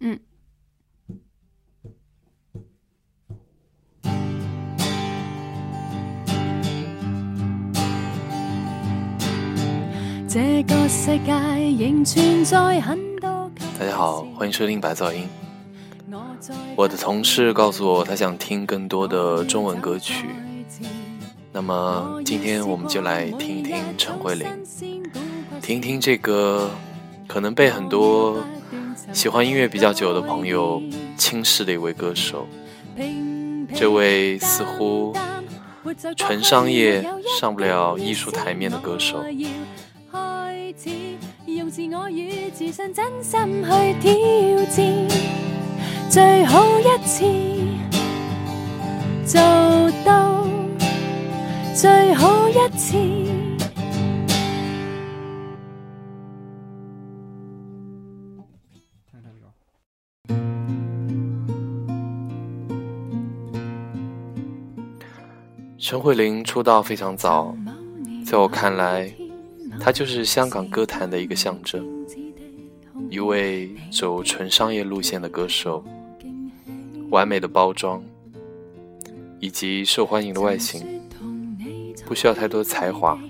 嗯。这个世界仍存在很多。大家好，欢迎收听白噪音。我的同事告诉我，他想听更多的中文歌曲。那么今天我们就来听听陈慧琳，听听这歌，可能被很多。喜欢音乐比较久的朋友，轻视的一位歌手，这位似乎纯商业上不了艺术台面的歌手，最好一次做到最好一次。陈慧琳出道非常早，在我看来，她就是香港歌坛的一个象征，一位走纯商业路线的歌手，完美的包装，以及受欢迎的外形，不需要太多才华，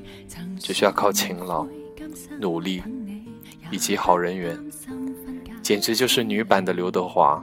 只需要靠勤劳、努力以及好人缘，简直就是女版的刘德华。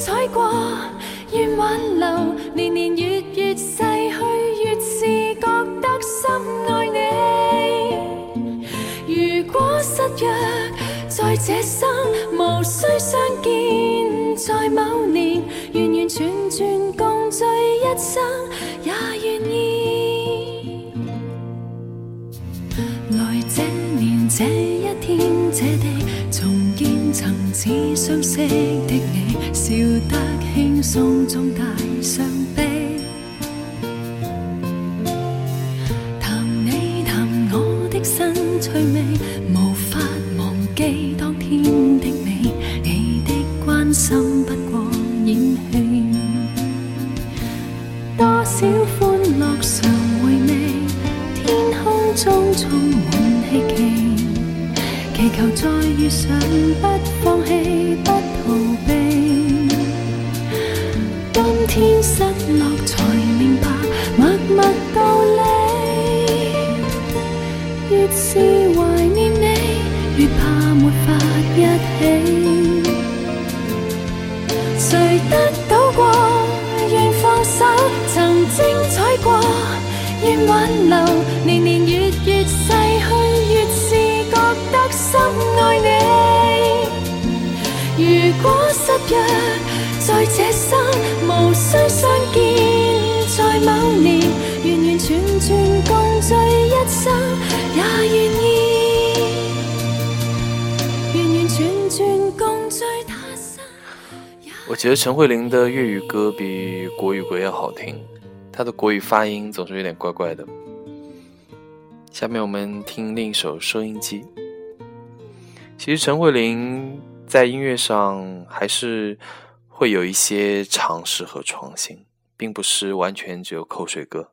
采过，愿挽留，年年月月逝去，越是觉得深爱你。如果失约在这生，无需相见在某年，完完全全。似相识的你，笑得轻松中带伤悲。陈慧琳的粤语歌比国语歌要好听，她的国语发音总是有点怪怪的。下面我们听另一首《收音机》。其实陈慧琳在音乐上还是会有一些尝试和创新，并不是完全只有口水歌。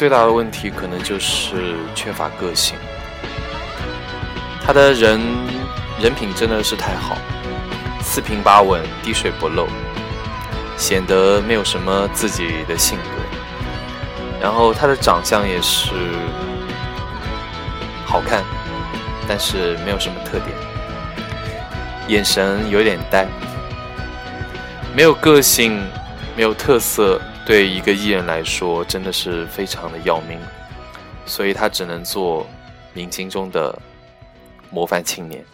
最大的问题可能就是缺乏个性。他的人人品真的是太好，四平八稳，滴水不漏，显得没有什么自己的性格。然后他的长相也是好看，但是没有什么特点，眼神有点呆，没有个性，没有特色。对一个艺人来说，真的是非常的要命，所以他只能做明星中的模范青年。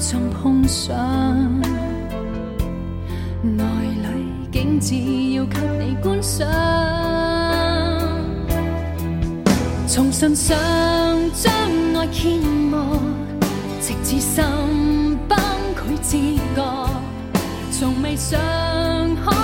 像碰上内里景致，要给你观赏。从唇上将爱揭幕，直至心崩，溃知觉，从未想开。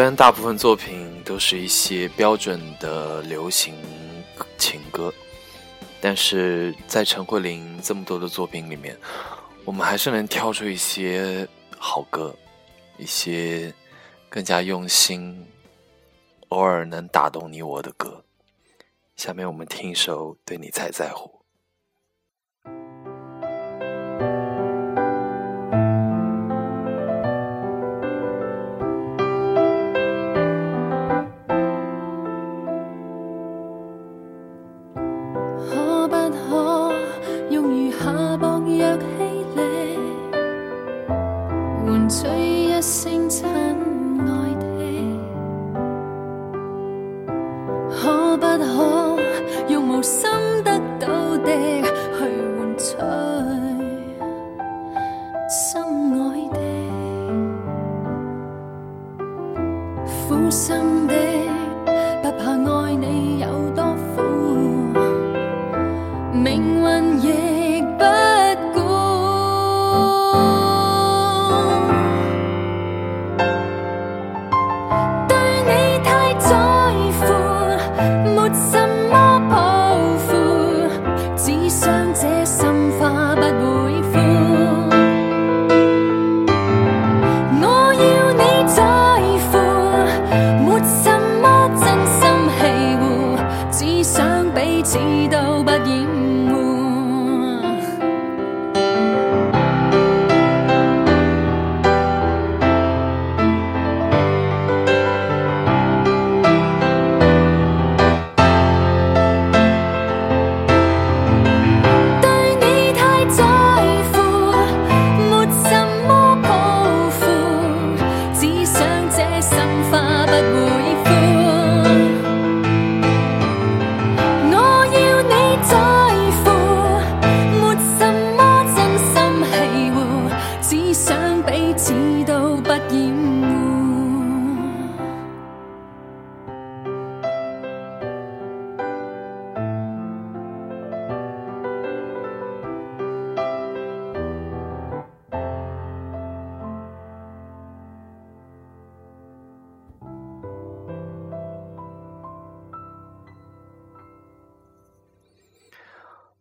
虽然大部分作品都是一些标准的流行情歌，但是在陈慧琳这么多的作品里面，我们还是能挑出一些好歌，一些更加用心、偶尔能打动你我的歌。下面我们听一首《对你才在乎》。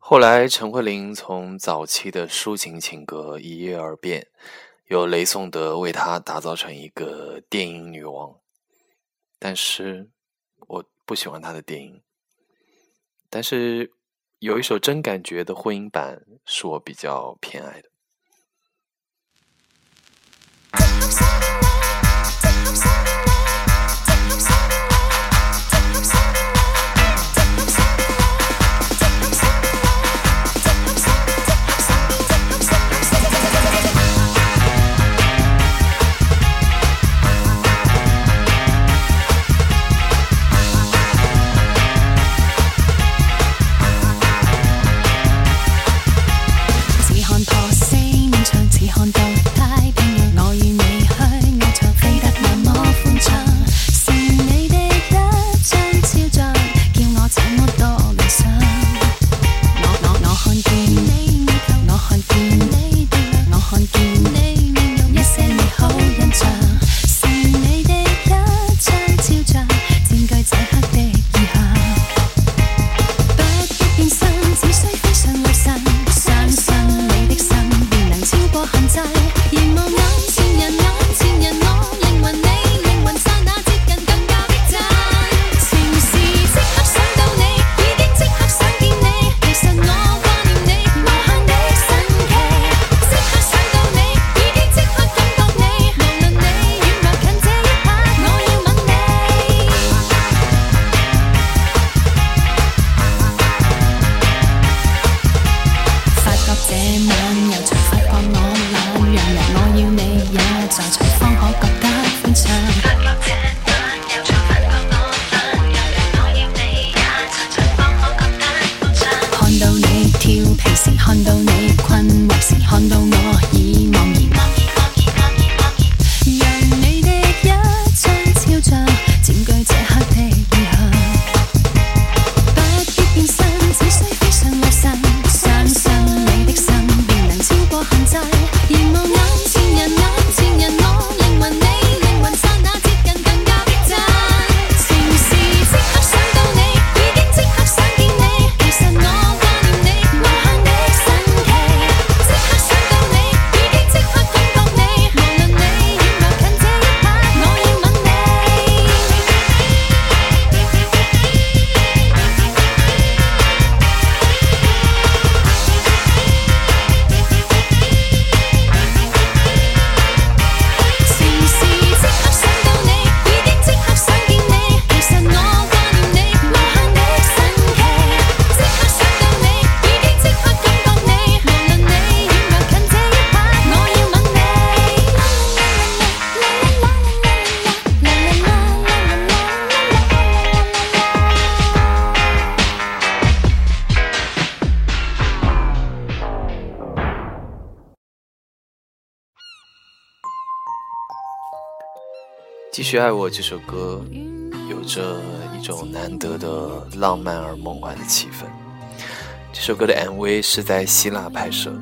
后来，陈慧琳从早期的抒情情歌一夜而变，由雷颂德为她打造成一个电影女王。但是，我不喜欢她的电影。但是，有一首真感觉的混音版是我比较偏爱的。《继续爱我》这首歌有着一种难得的浪漫而梦幻的气氛。这首歌的 MV 是在希腊拍摄。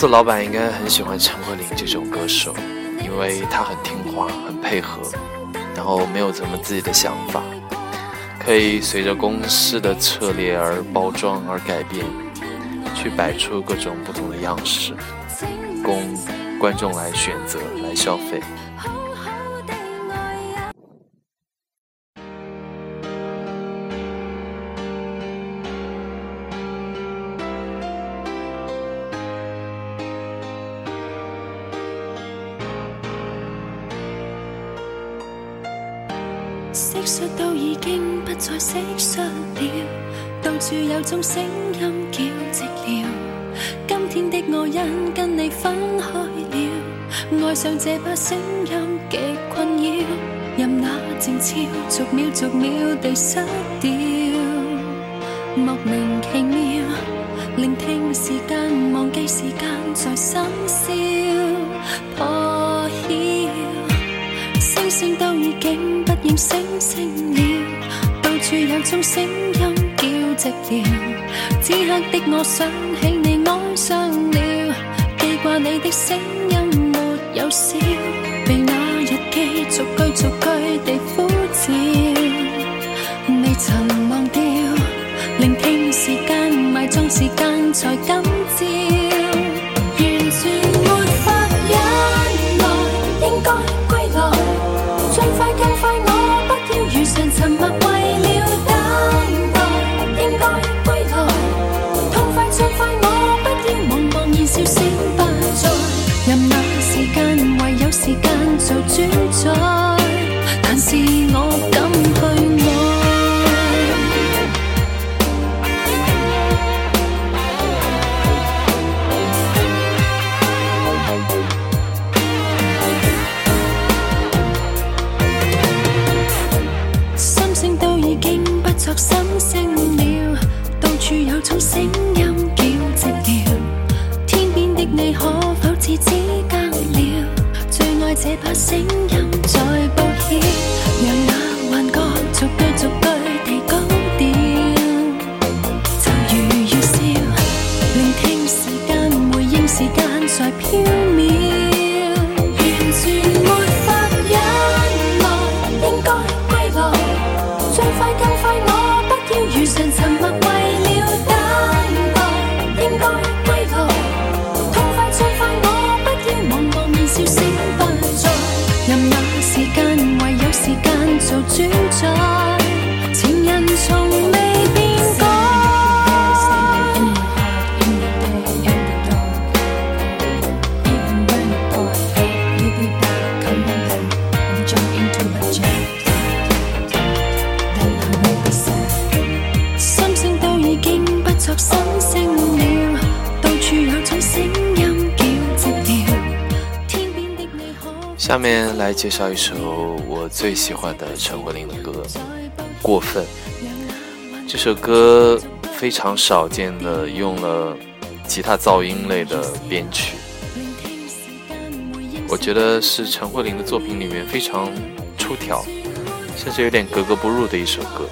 这老板应该很喜欢陈慧琳这种歌手，因为她很听话、很配合，然后没有什么自己的想法，可以随着公司的策略而包装而改变，去摆出各种不同的样式，供观众来选择、来消费。跟跟你分开了，爱上这把声音极困扰，任那静悄，逐秒逐秒地失掉，莫名其妙，聆听时间，忘记时间，在心笑破晓，星星都已经不认星星了，到处有种声音叫寂寥，此刻的我想起。你的声音没有少，被那日记逐句逐句地呼召，你曾忘掉，聆听时间，埋葬时间才今朝。做。叫一首我最喜欢的陈慧琳的歌，《过分》。这首歌非常少见的用了吉他噪音类的编曲，我觉得是陈慧琳的作品里面非常出挑，甚至有点格格不入的一首歌。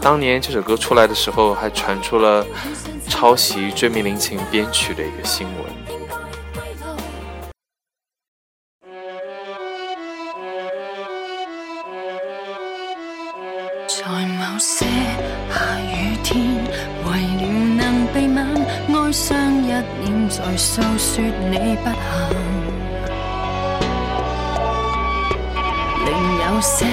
当年这首歌出来的时候，还传出了抄袭《追命林琴》编曲的一个新闻。说你不行，另有些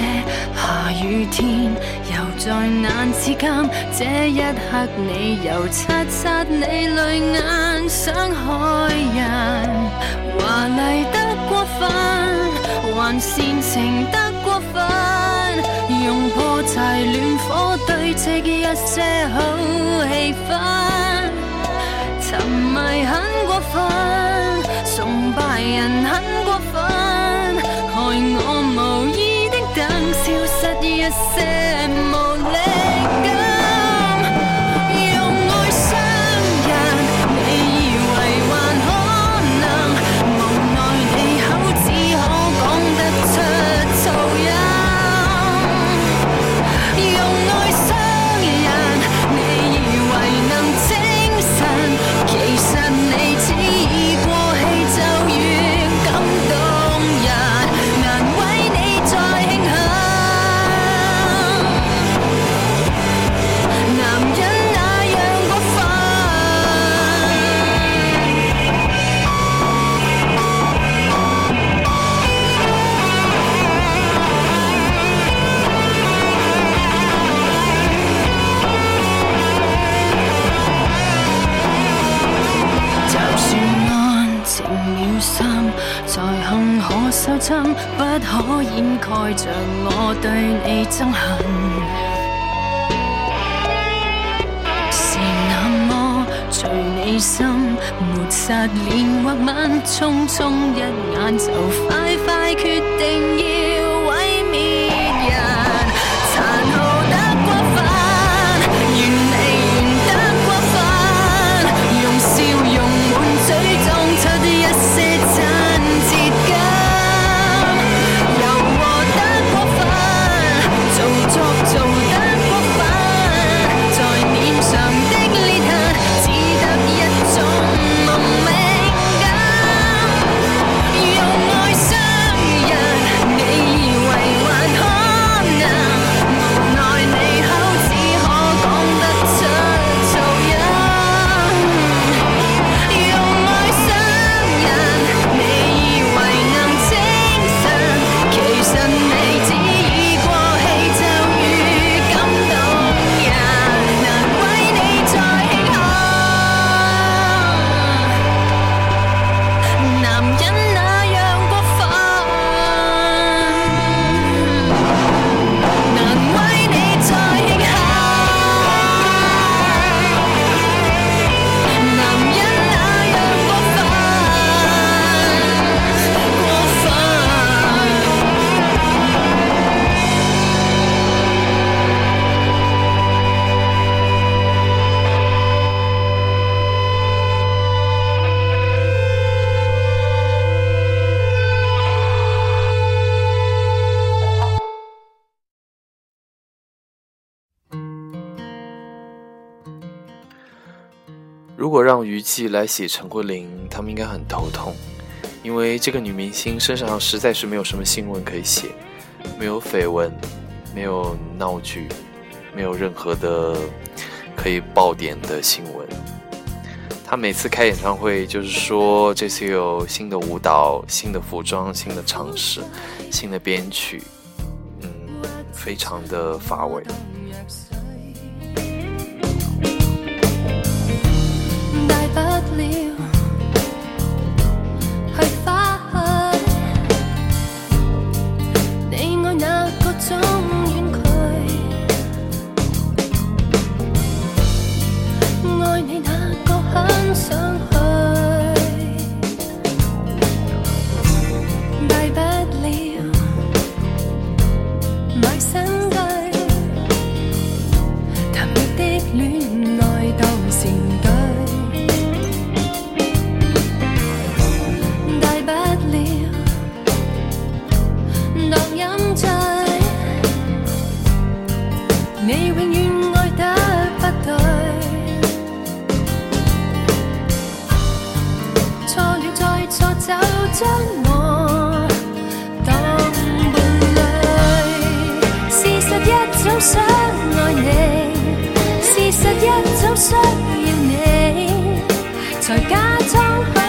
下雨天，又在眼之禁。这一刻你又擦擦你泪眼，想害人，华丽得过分，还煽情得过分，用破柴暖火堆砌一些好气氛。沉迷很过分，崇拜人很过分，害我无意的等，消失一些无力感。来写陈慧琳，他们应该很头痛，因为这个女明星身上实在是没有什么新闻可以写，没有绯闻，没有闹剧，没有任何的可以爆点的新闻。她每次开演唱会，就是说这次有新的舞蹈、新的服装、新的尝试、新的编曲，嗯，非常的乏味。早想爱你，事实一早需要你，才假装。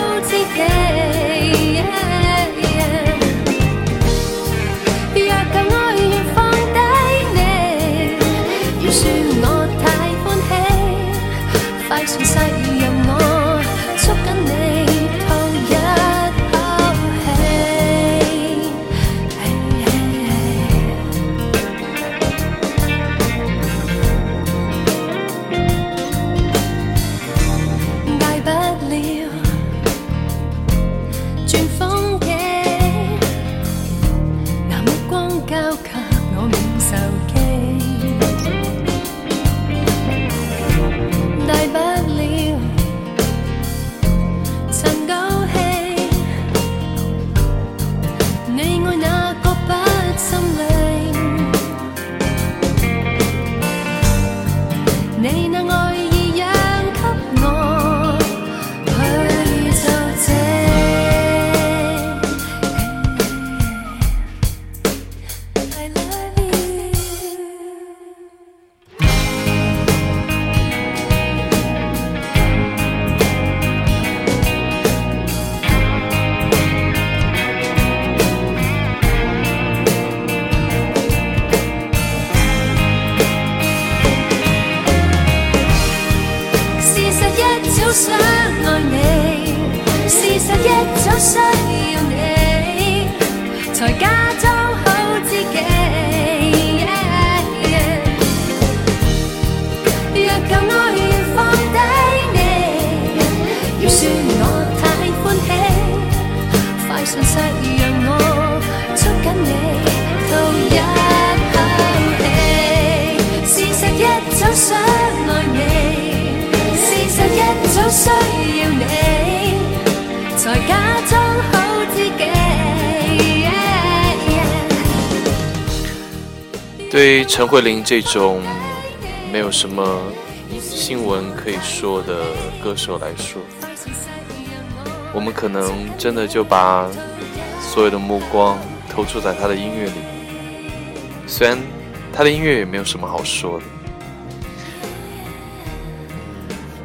陈慧琳这种没有什么新闻可以说的歌手来说，我们可能真的就把所有的目光投注在她的音乐里。虽然她的音乐也没有什么好说的，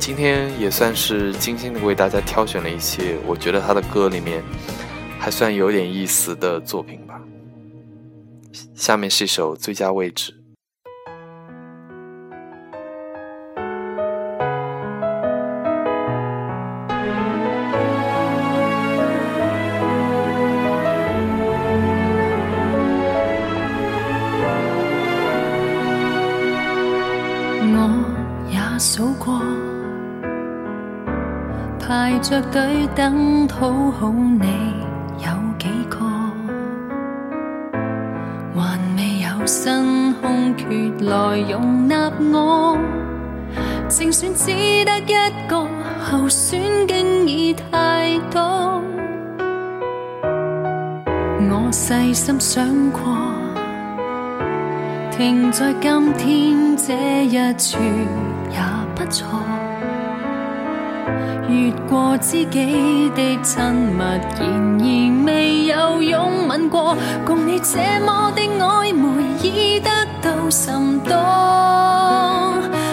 今天也算是精心的为大家挑选了一些我觉得她的歌里面还算有点意思的作品吧。下面是一首《最佳位置》。排等讨好你有几个？还未有新空缺来容纳我，正选只得一个，候选经已太多。我细心想过，停在今天这一处。越过知己的亲密，然而未有拥吻过，共你这么的暧昧已得到甚多。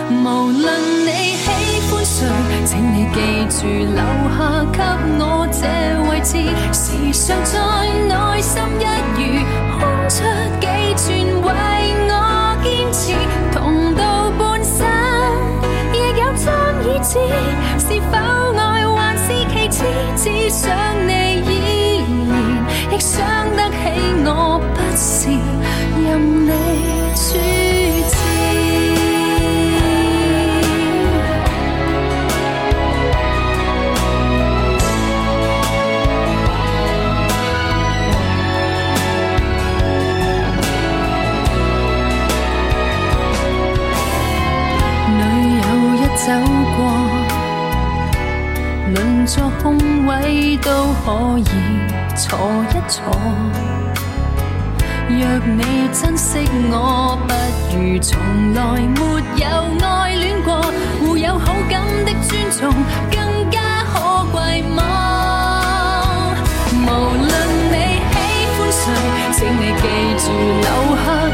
无论你喜欢谁，请你记住留下给我这位置，时常在内心一隅空出几寸，为我坚持，同度半生，亦有张椅子，是否？只想你依然，亦想得起我不是任你处置。女友一走。座空位都可以坐一坐。若你珍惜我，不如从来没有爱恋过。互有好感的尊重，更加可贵吗？无论你喜欢谁，请你记住留下。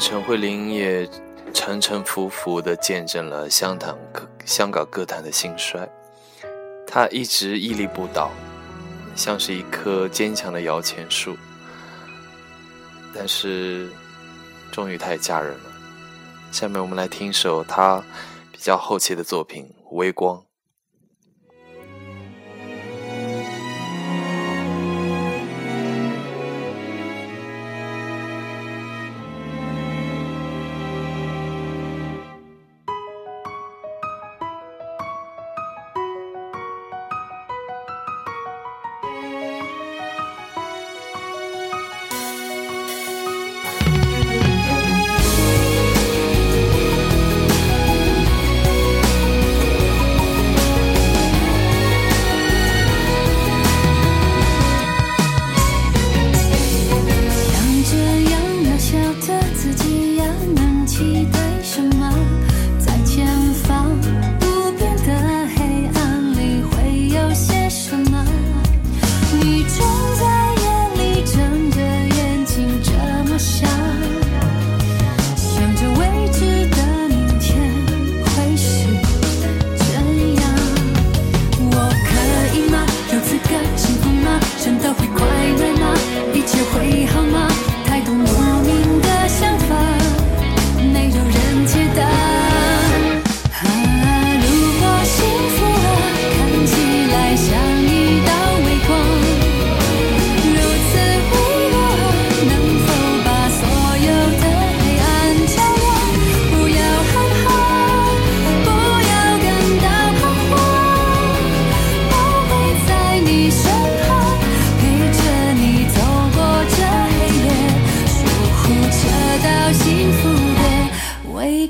陈慧琳也沉沉浮浮的见证了香港、香港歌坛的兴衰，她一直屹立不倒，像是一棵坚强的摇钱树。但是，终于她也嫁人了。下面我们来听一首她比较后期的作品《微光》。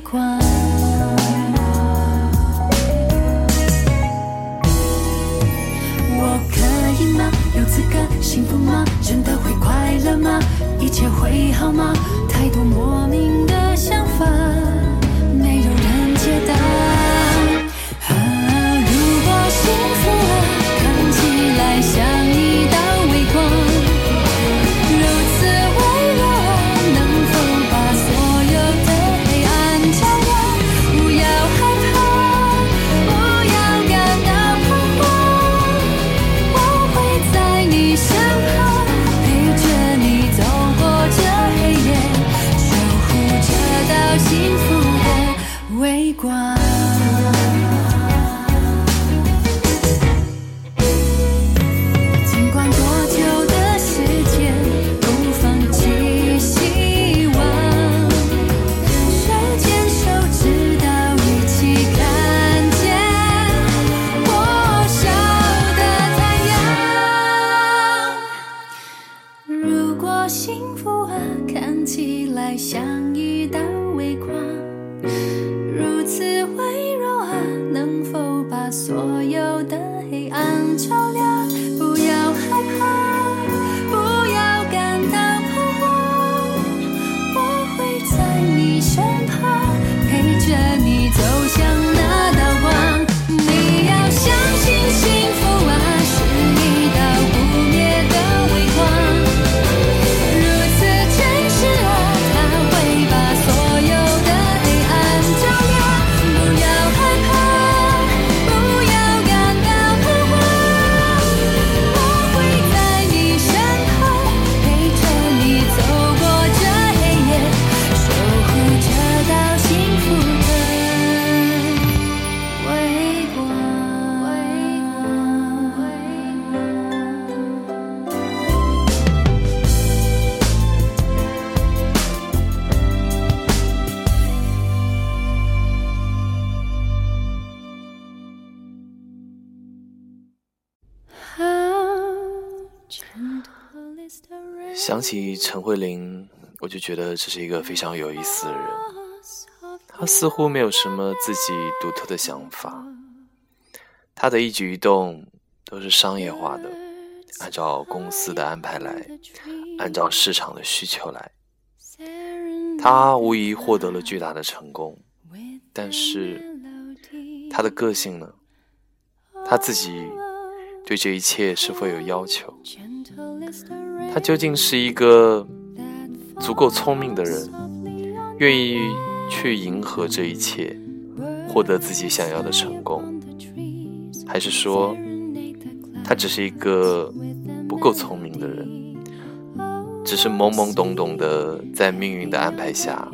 惯。陈慧琳，我就觉得这是一个非常有意思的人。她似乎没有什么自己独特的想法，她的一举一动都是商业化的，按照公司的安排来，按照市场的需求来。她无疑获得了巨大的成功，但是她的个性呢？她自己对这一切是否有要求？他究竟是一个足够聪明的人，愿意去迎合这一切，获得自己想要的成功，还是说他只是一个不够聪明的人，只是懵懵懂懂的在命运的安排下，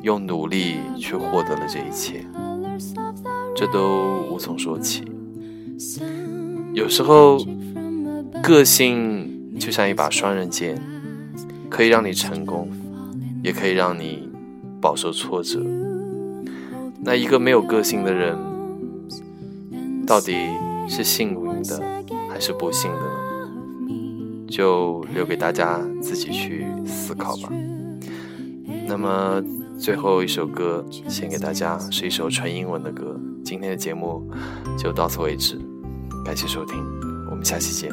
用努力去获得了这一切？这都无从说起。有时候，个性。就像一把双刃剑，可以让你成功，也可以让你饱受挫折。那一个没有个性的人，到底是幸运的还是不幸的，就留给大家自己去思考吧。那么最后一首歌，献给大家是一首纯英文的歌。今天的节目就到此为止，感谢收听，我们下期见。